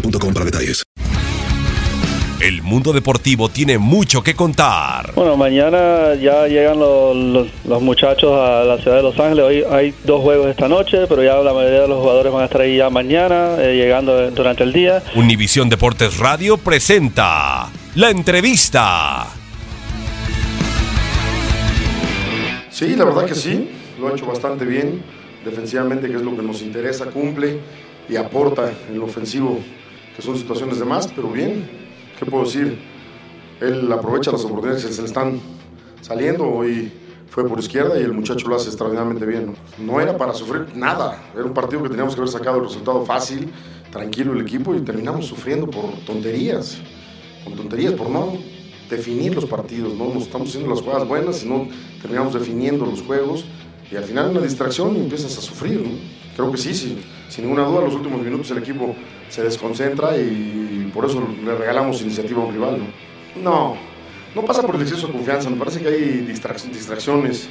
boostmobile.com para detalles. El mundo deportivo tiene mucho que contar. Bueno, mañana ya llegan los, los- los muchachos a la ciudad de Los Ángeles. Hoy hay dos juegos esta noche, pero ya la mayoría de los jugadores van a estar ahí ya mañana, eh, llegando durante el día. Univisión Deportes Radio presenta la entrevista. Sí, la verdad que sí, lo ha hecho bastante bien, defensivamente, que es lo que nos interesa, cumple y aporta en lo ofensivo, son situaciones de más, pero bien, ¿qué puedo decir? Él aprovecha las oportunidades que se le están saliendo, hoy fue por izquierda y el muchacho lo hace extraordinariamente bien. No, era para sufrir nada, era un partido que teníamos que haber sacado el resultado fácil, tranquilo el equipo y terminamos sufriendo por tonterías, con tonterías, por no definir los partidos, ¿no? Nos estamos haciendo las jugadas buenas y no terminamos definiendo los juegos y al final una distracción y empiezas a sufrir, ¿no? Creo que sí, sin ninguna duda, los últimos minutos el equipo se desconcentra y por eso le regalamos iniciativa a un rival, ¿no? No, no pasa por el exceso de confianza, me parece que hay distrac- distracciones,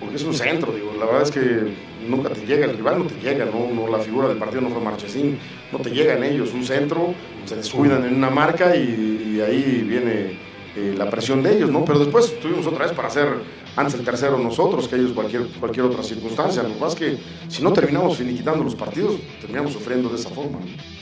porque es un centro, digo, la verdad es que nunca te llega, el rival no te llega, ¿no? No, la figura del partido no fue Marchesín, no te llegan ellos, un centro, se descuidan en una marca y, y ahí viene eh, la presión de ellos, ¿no? Pero después tuvimos otra vez para hacer antes el tercero nosotros que ellos cualquier, cualquier otra circunstancia. Lo que pasa es que si no terminamos finiquitando los partidos, terminamos sufriendo de esa forma. ¿no?